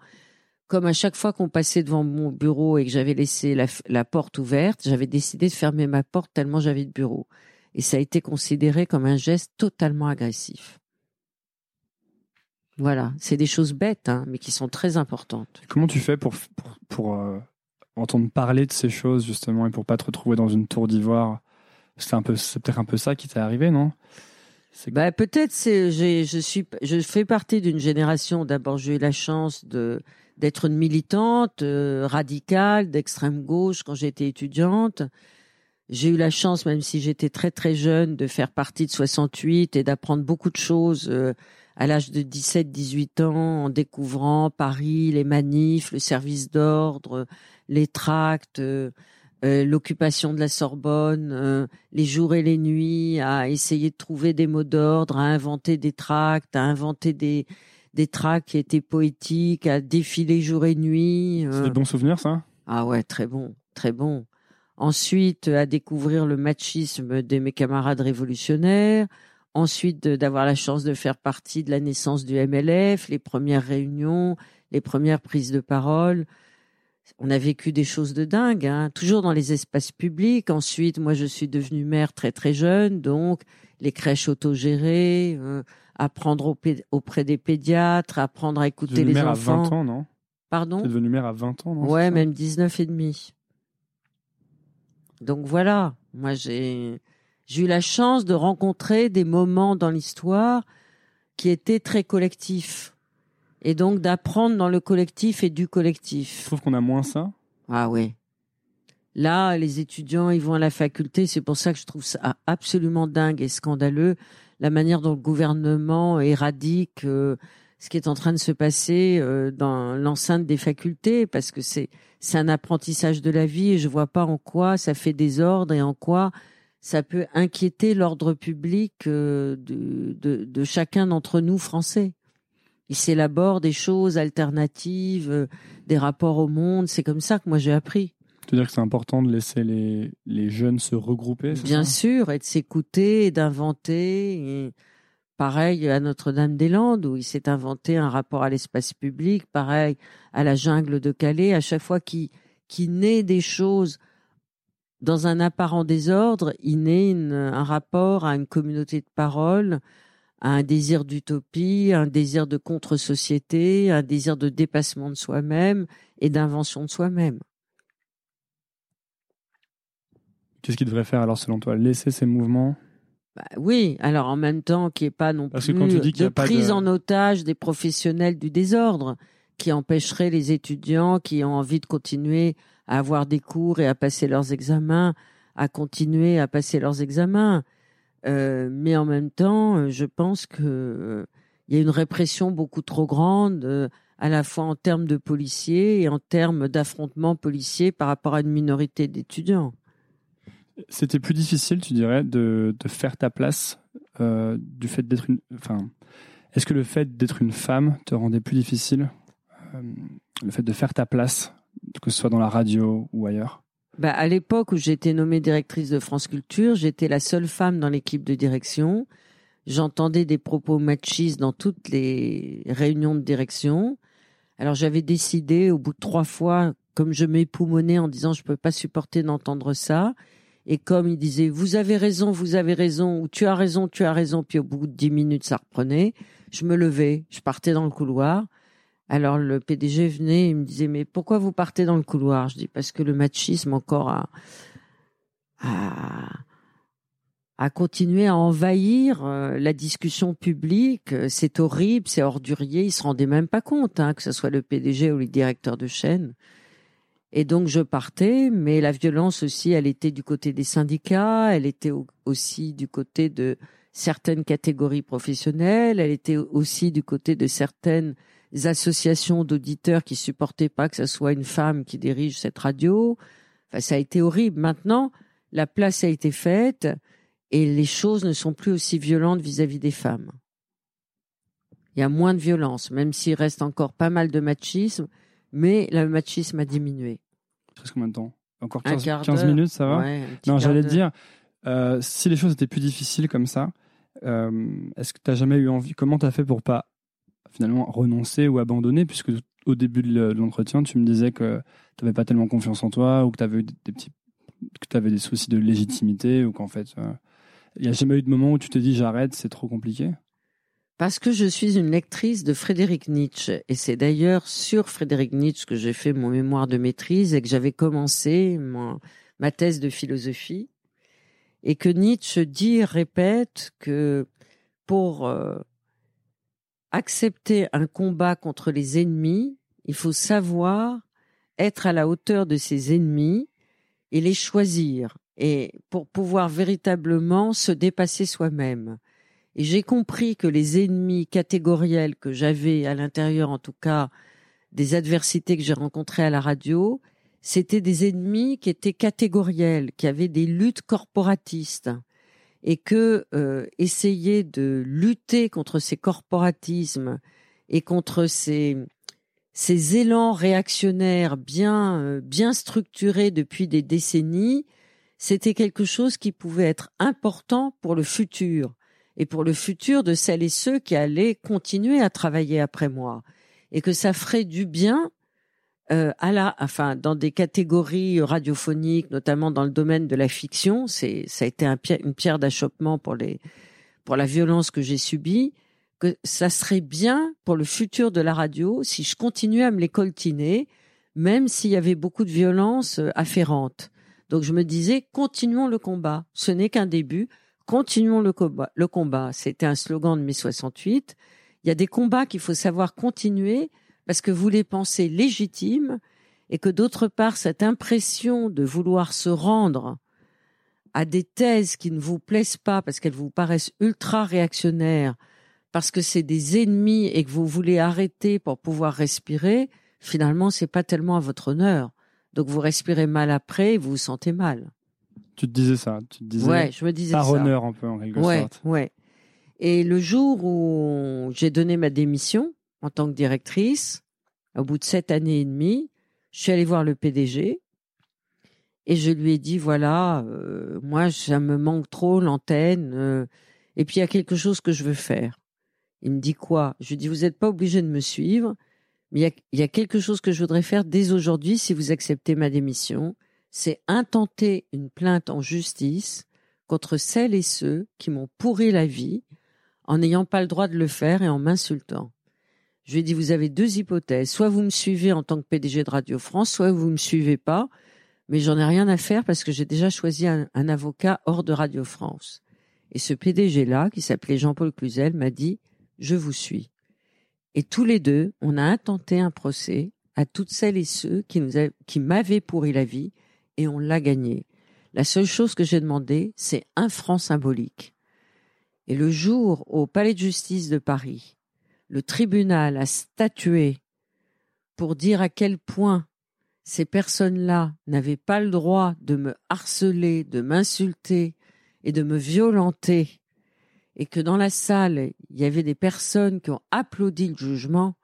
comme à chaque fois qu'on passait devant mon bureau et que j'avais laissé la, porte ouverte, j'avais décidé de fermer ma porte tellement j'avais de bureau. Et ça a été considéré comme un geste totalement agressif. Voilà, c'est des choses bêtes, hein, mais qui sont très importantes. Comment tu fais pour, pour, euh, entendre parler de ces choses, justement, et pour pas te retrouver dans une tour d'ivoire? C'est peut-être un peu ça qui t'est arrivé, non? Bah, peut-être c'est je suis je fais partie d'une génération d'abord j'ai eu la chance de d'être une militante euh, radicale d'extrême gauche quand j'étais étudiante. J'ai eu la chance même si j'étais très très jeune de faire partie de 68 et d'apprendre beaucoup de choses euh, à l'âge de 17 18 ans en découvrant Paris, les manifs, le service d'ordre, les tracts euh, euh, l'occupation de la Sorbonne, euh, les jours et les nuits, à essayer de trouver des mots d'ordre, à inventer des tracts, à inventer des des tracts qui étaient poétiques, à défiler jour et nuit. C'est des bons souvenirs, ça Ah ouais, très bon, très bon. ensuite à découvrir le machisme de mes camarades révolutionnaires, ensuite d'avoir la chance de faire partie de la naissance du MLF, les premières réunions, les premières prises de parole. On a vécu des choses de dingue, hein, toujours dans les espaces publics. Ensuite, moi, je suis devenue mère très très jeune, donc les crèches autogérées, euh, apprendre auprès des pédiatres, apprendre à écouter les mère enfants. à 20 ans, non? Pardon? Es devenue mère à 20 ans, non? Ouais, même 19 et demi. Donc voilà, moi j'ai j'ai eu la chance de rencontrer des moments dans l'histoire qui étaient très collectifs et donc d'apprendre dans le collectif et du collectif. Je trouve qu'on a moins ça. Ah oui. Là, les étudiants, ils vont à la faculté. C'est pour ça que je trouve ça absolument dingue et scandaleux la manière dont le gouvernement éradique euh, ce qui est en train de se passer euh, dans l'enceinte des facultés, parce que c'est c'est un apprentissage de la vie et je vois pas en quoi ça fait désordre et en quoi ça peut inquiéter l'ordre public euh, de, de, de chacun d'entre nous français. Il s'élabore des choses alternatives, des rapports au monde. C'est comme ça que moi j'ai appris. Tu veux dire que c'est important de laisser les, les jeunes se regrouper Bien sûr, et de s'écouter, et d'inventer. Pareil à Notre-Dame-des-Landes, où il s'est inventé un rapport à l'espace public. Pareil à la jungle de Calais. À chaque fois qu'il qui naît des choses dans un apparent désordre, il naît un rapport à une communauté de parole, à un désir d'utopie, un désir de contre-société, un désir de dépassement de soi-même et d'invention de soi-même. Qu'est-ce qu'il devrait faire alors selon toi? Laisser ces mouvements? Bah, oui, alors en même temps qu'il n'y ait pas non plus de prise en otage des professionnels du désordre qui empêcherait les étudiants qui ont envie de continuer à avoir des cours et à passer leurs examens, à continuer à passer leurs examens. Euh, mais en même temps, je pense que euh, il y a une répression beaucoup trop grande, euh, à la fois en termes de policiers et en termes d'affrontements policiers par rapport à une minorité d'étudiants. C'était plus difficile, tu dirais, de, faire ta place euh, du fait d'être une. Enfin, est-ce que le fait d'être une femme te rendait plus difficile euh, le fait de faire ta place, que ce soit dans la radio ou ailleurs? Bah, à l'époque où j'étais nommée directrice de France Culture, j'étais la seule femme dans l'équipe de direction. J'entendais des propos machistes dans toutes les réunions de direction. Alors j'avais décidé, au bout de trois fois, comme je m'époumonnais en disant je peux pas supporter d'entendre ça, et comme il disait, vous avez raison, vous avez raison, ou tu as raison, tu as raison, puis au bout de dix minutes, ça reprenait, je me levais, je partais dans le couloir. Alors le PDG venait, il me disait, mais pourquoi vous partez dans le couloir? Je dis, parce que le machisme encore a, a, continué à envahir euh, la discussion publique. C'est horrible, c'est ordurier, il se rendait même pas compte, hein, que ce soit le PDG ou le directeur de chaîne. Et donc je partais, mais la violence aussi, elle était du côté des syndicats, elle était aussi du côté de certaines catégories professionnelles, elle était aussi du côté de certaines associations d'auditeurs qui supportaient pas que ce soit une femme qui dirige cette radio. Enfin, ça a été horrible. Maintenant, la place a été faite et les choses ne sont plus aussi violentes vis-à-vis -vis des femmes. Il y a moins de violence, même s'il reste encore pas mal de machisme mais le machisme a diminué. Presque combien de temps Encore 15, minutes, ça va Non, j'allais dire, euh, si les choses étaient plus difficiles comme ça, euh, est-ce que tu n'as jamais eu envie Comment tu as fait pour pas finalement renoncer ou abandonner Puisque au début de l'entretien, tu me disais que tu n'avais pas tellement confiance en toi ou que tu avais des petits que avais des soucis de légitimité ou qu'en fait, euh, il n'y a jamais eu de moment où tu te dis j'arrête, c'est trop compliqué? Parce que je suis une lectrice de Frédéric Nietzsche. Et c'est d'ailleurs sur Frédéric Nietzsche que j'ai fait mon mémoire de maîtrise et que j'avais commencé ma thèse de philosophie. Et que Nietzsche dit, répète que pour euh, accepter un combat contre les ennemis, il faut savoir être à la hauteur de ses ennemis et les choisir. Et pour pouvoir véritablement se dépasser soi-même. Et j'ai compris que les ennemis catégoriels que j'avais à l'intérieur, en tout cas, des adversités que j'ai rencontrées à la radio, c'était des ennemis qui étaient catégoriels, qui avaient des luttes corporatistes, et que euh, essayer de lutter contre ces corporatismes et contre ces ces élans réactionnaires bien euh, bien structurés depuis des décennies, c'était quelque chose qui pouvait être important pour le futur et pour le futur de celles et ceux qui allaient continuer à travailler après moi. Et que ça ferait du bien euh, à la, enfin, dans des catégories radiophoniques, notamment dans le domaine de la fiction, c'est, ça a été un, une pierre d'achoppement pour les, pour la violence que j'ai subie, que ça serait bien pour le futur de la radio si je continuais à me les coltiner, même s'il y avait beaucoup de violence euh, afférente. Donc je me disais, continuons le combat. Ce n'est qu'un début. Continuons le combat. Le combat. C'était un slogan de mai 68. Il y a des combats qu'il faut savoir continuer parce que vous les pensez légitimes et que d'autre part, cette impression de vouloir se rendre à des thèses qui ne vous plaisent pas parce qu'elles vous paraissent ultra réactionnaires, parce que c'est des ennemis et que vous voulez arrêter pour pouvoir respirer, finalement, c'est pas tellement à votre honneur. Donc vous respirez mal après et vous vous sentez mal. Tu te disais ça, tu te disais. Ouais, je me disais par ça. honneur un peu en quelque ouais, sorte. Ouais. Et le jour où j'ai donné ma démission, en tant que directrice. Au bout de sept années et demie, je suis allée voir le PDG et je lui ai dit voilà, euh, moi ça me manque trop l'antenne euh, et puis il y a quelque chose que je veux faire. Il me dit quoi? Je lui dis vous n'êtes pas obligé de me suivre, mais il y, a, il y a quelque chose que je voudrais faire dès aujourd'hui si vous acceptez ma démission, c'est intenter une plainte en justice contre celles et ceux qui m'ont pourri la vie en n'ayant pas le droit de le faire et en m'insultant. Je lui ai dit, vous avez deux hypothèses. Soit vous me suivez en tant que PDG de Radio France, soit vous me suivez pas. Mais j'en ai rien à faire parce que j'ai déjà choisi un, avocat hors de Radio France. Et ce PDG-là, qui s'appelait Jean-Paul Cluzel, m'a dit, je vous suis. Et tous les deux, on a intenté un procès à toutes celles et ceux qui qui m'avaient pourri la vie et on l'a gagné. La seule chose que j'ai demandé, c'est un franc symbolique. Et le jour au Palais de justice de Paris, le tribunal a statué pour dire à quel point ces personnes-là n'avaient pas le droit de me harceler, de m'insulter et de me violenter, et que dans la salle, il y avait des personnes qui ont applaudi le jugement,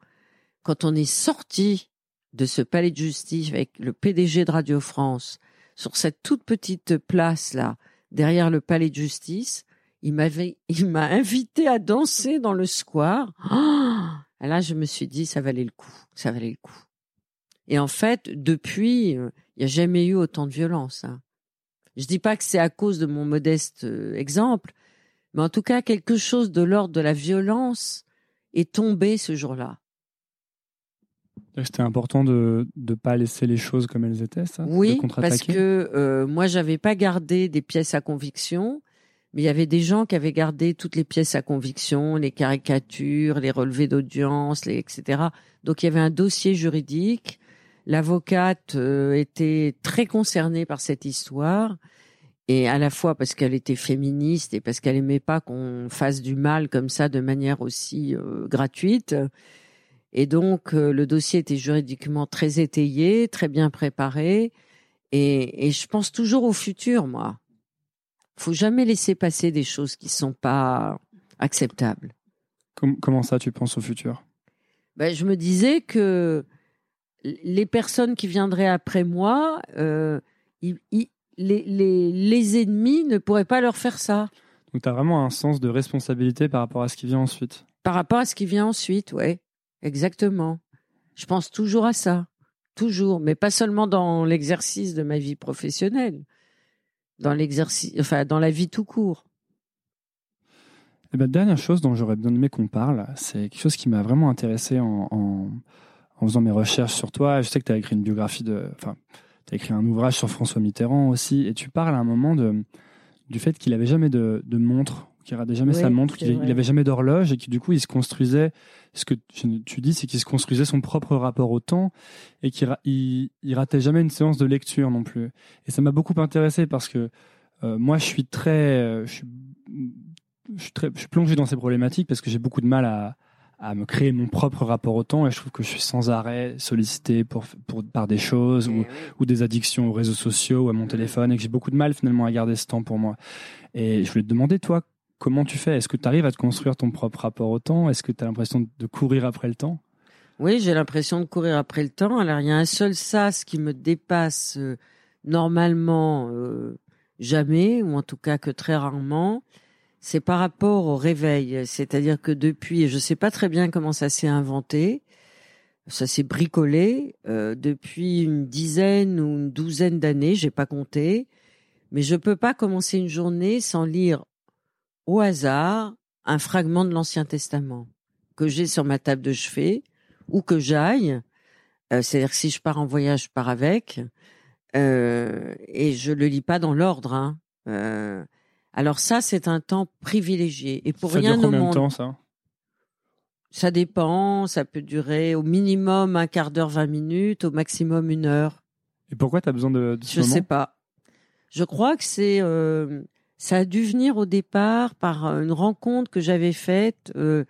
quand on est sorti de ce palais de justice avec le PDG de Radio France sur cette toute petite place là, derrière le palais de justice, il m'avait, il m'a invité à danser dans le square. Oh là, je me suis dit, ça valait le coup, ça valait le coup. Et en fait, depuis, il n'y a jamais eu autant de violence. Hein. Je dis pas que c'est à cause de mon modeste exemple, mais en tout cas, quelque chose de l'ordre de la violence est tombé ce jour-là. C'était important de ne pas laisser les choses comme elles étaient, ça? Oui, parce que euh, moi, j'avais pas gardé des pièces à conviction mais il y avait des gens qui avaient gardé toutes les pièces à conviction, les caricatures, les relevés d'audience, etc. Donc il y avait un dossier juridique. L'avocate euh, était très concernée par cette histoire, et à la fois parce qu'elle était féministe et parce qu'elle aimait pas qu'on fasse du mal comme ça de manière aussi euh, gratuite. Et donc euh, le dossier était juridiquement très étayé, très bien préparé, et je pense toujours au futur, moi faut jamais laisser passer des choses qui sont pas acceptables. comment ça, tu penses au futur? Ben, Je me disais que les personnes qui viendraient après moi, euh, les, les, les, ennemis ne pourraient pas leur faire ça. Donc tu as vraiment un sens de responsabilité par rapport à ce qui vient ensuite? Par rapport à ce qui vient ensuite, ouais, exactement. Je pense toujours à ça, toujours, mais pas seulement dans l'exercice de ma vie professionnelle dans l'exercice, enfin dans la vie tout court. Et eh ben, dernière chose dont j'aurais bien aimé qu'on parle, c'est quelque chose qui m'a vraiment intéressé en, faisant mes recherches sur toi. Je sais que tu as écrit une biographie de, enfin, tu as écrit un ouvrage sur François Mitterrand aussi, et tu parles à un moment du fait qu'il avait jamais de montre qui radait jamais sa montre, qu'il n'avait jamais d'horloge et qui du coup il se construisait. Ce que tu dis, c'est qu'il se construisait son propre rapport au temps et qu'il il, il, ratait jamais une séance de lecture non plus. Et ça m'a beaucoup intéressé parce que euh, moi je suis très, euh, je suis, je suis très, je suis plongé dans ces problématiques parce que j'ai beaucoup de mal à, à me créer mon propre rapport au temps et je trouve que je suis sans arrêt sollicité pour, pour par des choses ou, ou, des addictions aux réseaux sociaux ou à mon téléphone et que j'ai beaucoup de mal finalement à garder ce temps pour moi. Et je voulais te demander toi comment tu fais? Est-ce que tu arrives à te construire ton propre rapport au temps? Est-ce que tu as l'impression de courir après le temps? Oui, j'ai l'impression de courir après le temps. Alors, il y a un seul sas qui me dépasse euh, normalement euh, jamais, ou en tout cas que très rarement. C'est par rapport au réveil. C'est-à-dire que depuis, je ne sais pas très bien comment ça s'est inventé, ça s'est bricolé euh, depuis une dizaine ou une douzaine d'années, j'ai pas compté, mais je peux pas commencer une journée sans lire au hasard un fragment de l'Ancien Testament que j'ai sur ma table de chevet ou que j'aille. Euh, C'est-à-dire que si je pars en voyage, je pars avec. Euh, et je le lis pas dans l'ordre. Hein. Euh, alors ça, c'est un temps privilégié. Et pour ça rien dure au combien de monde, temps ça? Ça dépend. Ça peut durer au minimum un quart d'heure, vingt minutes, au maximum une heure. Et pourquoi tu as besoin de, de ce Je moment? sais pas. Je crois que c'est euh, ça a dû venir au départ par une rencontre que j'avais faite euh,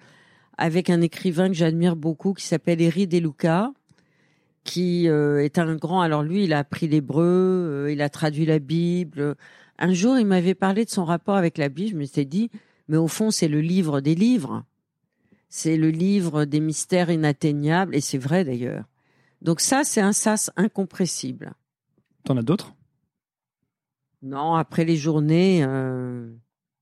avec un écrivain que j'admire beaucoup qui s'appelle Eri Deluca qui euh, est un grand alors lui il a appris l'hébreu, euh, il a traduit la Bible. Un jour, il m'avait parlé de son rapport avec la Bible, je me suis dit mais au fond, c'est le livre des livres. C'est le livre des mystères inatteignables et c'est vrai d'ailleurs. Donc ça, c'est un sas incompressible. T'en as d'autres? Non, après les journées euh,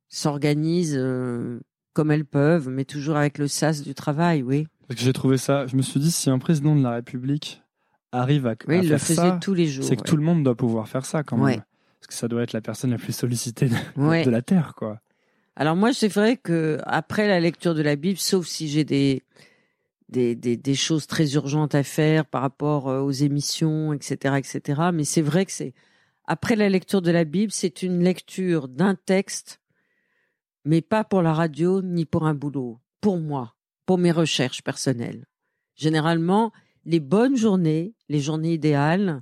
s'organisent euh, comme elles peuvent, mais toujours avec le sas du travail, oui. Parce que j'ai trouvé ça. Je me suis dit, si un président de la République arrive à, Oui, à il le faisait ça, tous les jours. c'est que ouais. tout le monde doit pouvoir faire ça quand même. Ouais. Parce que ça doit être la personne la plus sollicitée de, Ouais. de la Terre, quoi. Alors moi, c'est vrai que après la lecture de la Bible, sauf si j'ai des, des, des, des choses très urgentes à faire par rapport euh, aux émissions, etc., etc. Mais c'est vrai que c'est après la lecture de la Bible, c'est une lecture d'un texte, mais pas pour la radio ni pour un boulot, pour moi, pour mes recherches personnelles. Généralement, les bonnes journées, les journées idéales,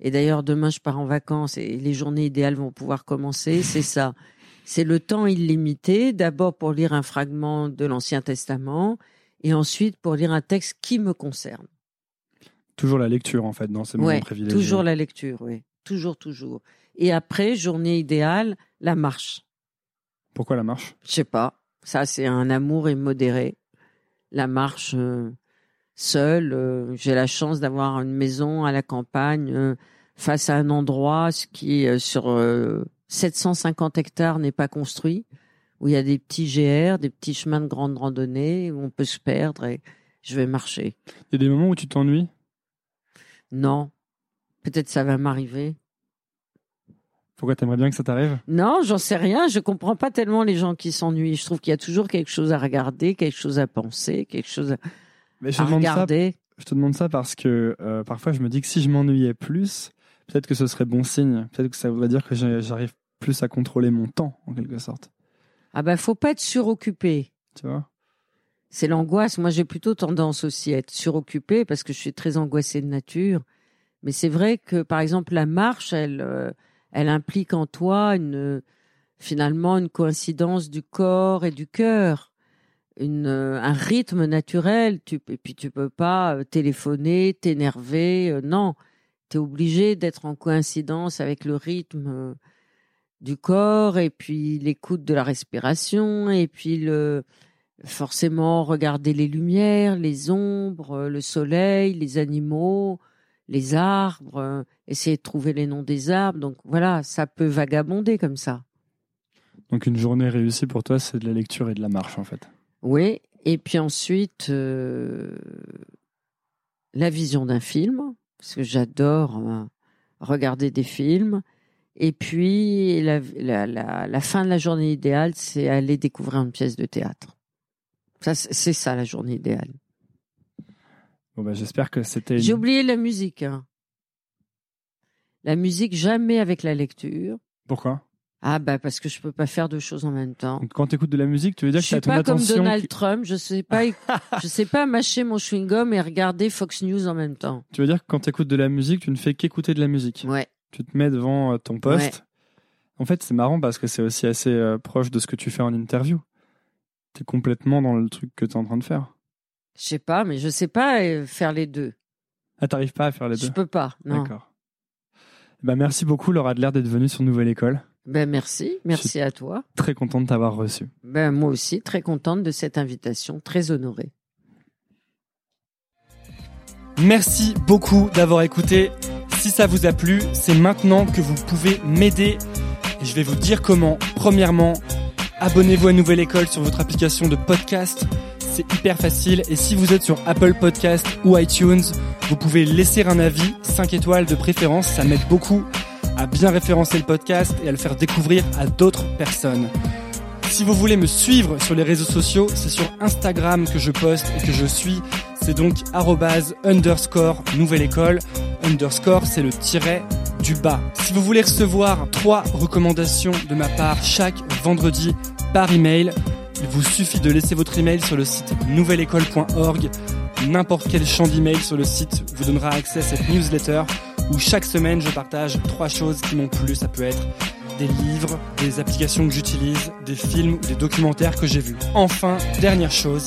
et d'ailleurs demain je pars en vacances et les journées idéales vont pouvoir commencer, c'est ça. C'est le temps illimité, d'abord pour lire un fragment de l'Ancien Testament, et ensuite pour lire un texte qui me concerne. Toujours la lecture, en fait, dans ces moments Ouais, privilégiés. toujours la lecture, oui. Toujours, toujours. Et après, journée idéale, la marche. Pourquoi la marche? Je sais pas. Ça, c'est un amour immodéré. La marche euh, seule. euh, J'ai la chance d'avoir une maison à la campagne, euh, face à un endroit ce qui, sur euh, 750 hectares, n'est pas construit, où il y a des petits GR, des petits chemins de grande randonnée, où on peut se perdre et je vais marcher. Il y a des moments où tu t'ennuies? Non. Peut-être ça va m'arriver. Pourquoi t'aimerais bien que ça t'arrive? Non, j'en sais rien. Je comprends pas tellement les gens qui s'ennuient. Je trouve qu'il y a toujours quelque chose à regarder, quelque chose à penser, quelque chose à, Mais je à ça regarder. Je te demande ça parce que euh, parfois je me dis que si je m'ennuyais plus, peut-être que ce serait bon signe. Peut-être que ça voudrait dire que j'arrive plus à contrôler mon temps, en quelque sorte. Ah ben, faut pas être suroccupé. Tu vois? C'est l'angoisse. Moi, j'ai plutôt tendance aussi à être suroccupée parce que je suis très angoissée de nature. Mais c'est vrai que, par exemple, la marche, elle, euh, implique en toi finalement, une coïncidence du corps et du cœur. Euh, un rythme naturel. Tu, et puis, tu peux pas euh, téléphoner, t'énerver. non. Tu es obligé d'être en coïncidence avec le rythme du corps et puis l'écoute de la respiration et puis forcément regarder les lumières, les ombres, le soleil, les animaux, les arbres, euh, essayer de trouver les noms des arbres. Donc voilà, ça peut vagabonder comme ça. Donc une journée réussie pour toi, c'est de la lecture et de la marche, en fait. Oui. Et puis ensuite, euh, la vision d'un film, parce que j'adore euh, regarder des films. Et puis, la, la, la, la fin de la journée idéale, c'est aller découvrir une pièce de théâtre. Ça, c'est c'est ça la journée idéale. Bon, bah, j'espère que c'était. J'ai oublié la musique. hein. La musique, jamais avec la lecture. Pourquoi? Ah bah parce que je peux pas faire deux choses en même temps. Donc, Quand tu écoutes de la musique, tu veux dire Je que tu as suis ton pas comme attention. Donald qui- Trump. Je sais pas, je sais pas mâcher mon chewing gum et regarder Fox News en même temps. Tu veux dire que quand tu écoutes de la musique, tu ne fais qu'écouter de la musique? Ouais. Tu te mets devant euh, ton poste? En fait, c'est marrant parce que c'est aussi assez euh, proche de ce que tu fais en interview. Tu es complètement dans le truc que tu es en train de faire. Je sais pas, mais je sais pas euh, faire les deux. Ah, t'arrives pas à faire les Je deux peux pas. Non. D'accord. Bah, merci beaucoup, Laura Adler, d'être venue sur Nouvelle École. Ben merci, merci à toi. Très content de t'avoir reçu. Ben moi aussi, très contente de cette invitation, très honorée. Merci beaucoup d'avoir écouté. Si ça vous a plu, c'est maintenant que vous pouvez m'aider. Et je vais vous dire comment. Premièrement, abonnez-vous à Nouvelle École sur votre application de podcast. C'est hyper facile. Et si vous êtes sur Apple Podcast ou iTunes, vous pouvez laisser un avis, 5 étoiles de préférence. Ça m'aide beaucoup à bien référencer le podcast et à le faire découvrir à d'autres personnes. Si vous voulez me suivre sur les réseaux sociaux, c'est sur Instagram que je poste et que je suis. C'est donc underscore nouvelle école. Underscore, c'est le tiret du bas. Si vous voulez recevoir trois recommandations de ma part chaque vendredi par email, il vous suffit de laisser votre email sur le site nouvelleécole.org. N'importe quel champ d'email sur le site vous donnera accès à cette newsletter où chaque semaine je partage trois choses qui m'ont plu. Ça peut être des livres, des applications que j'utilise, des films ou des documentaires que j'ai vus. Enfin, dernière chose,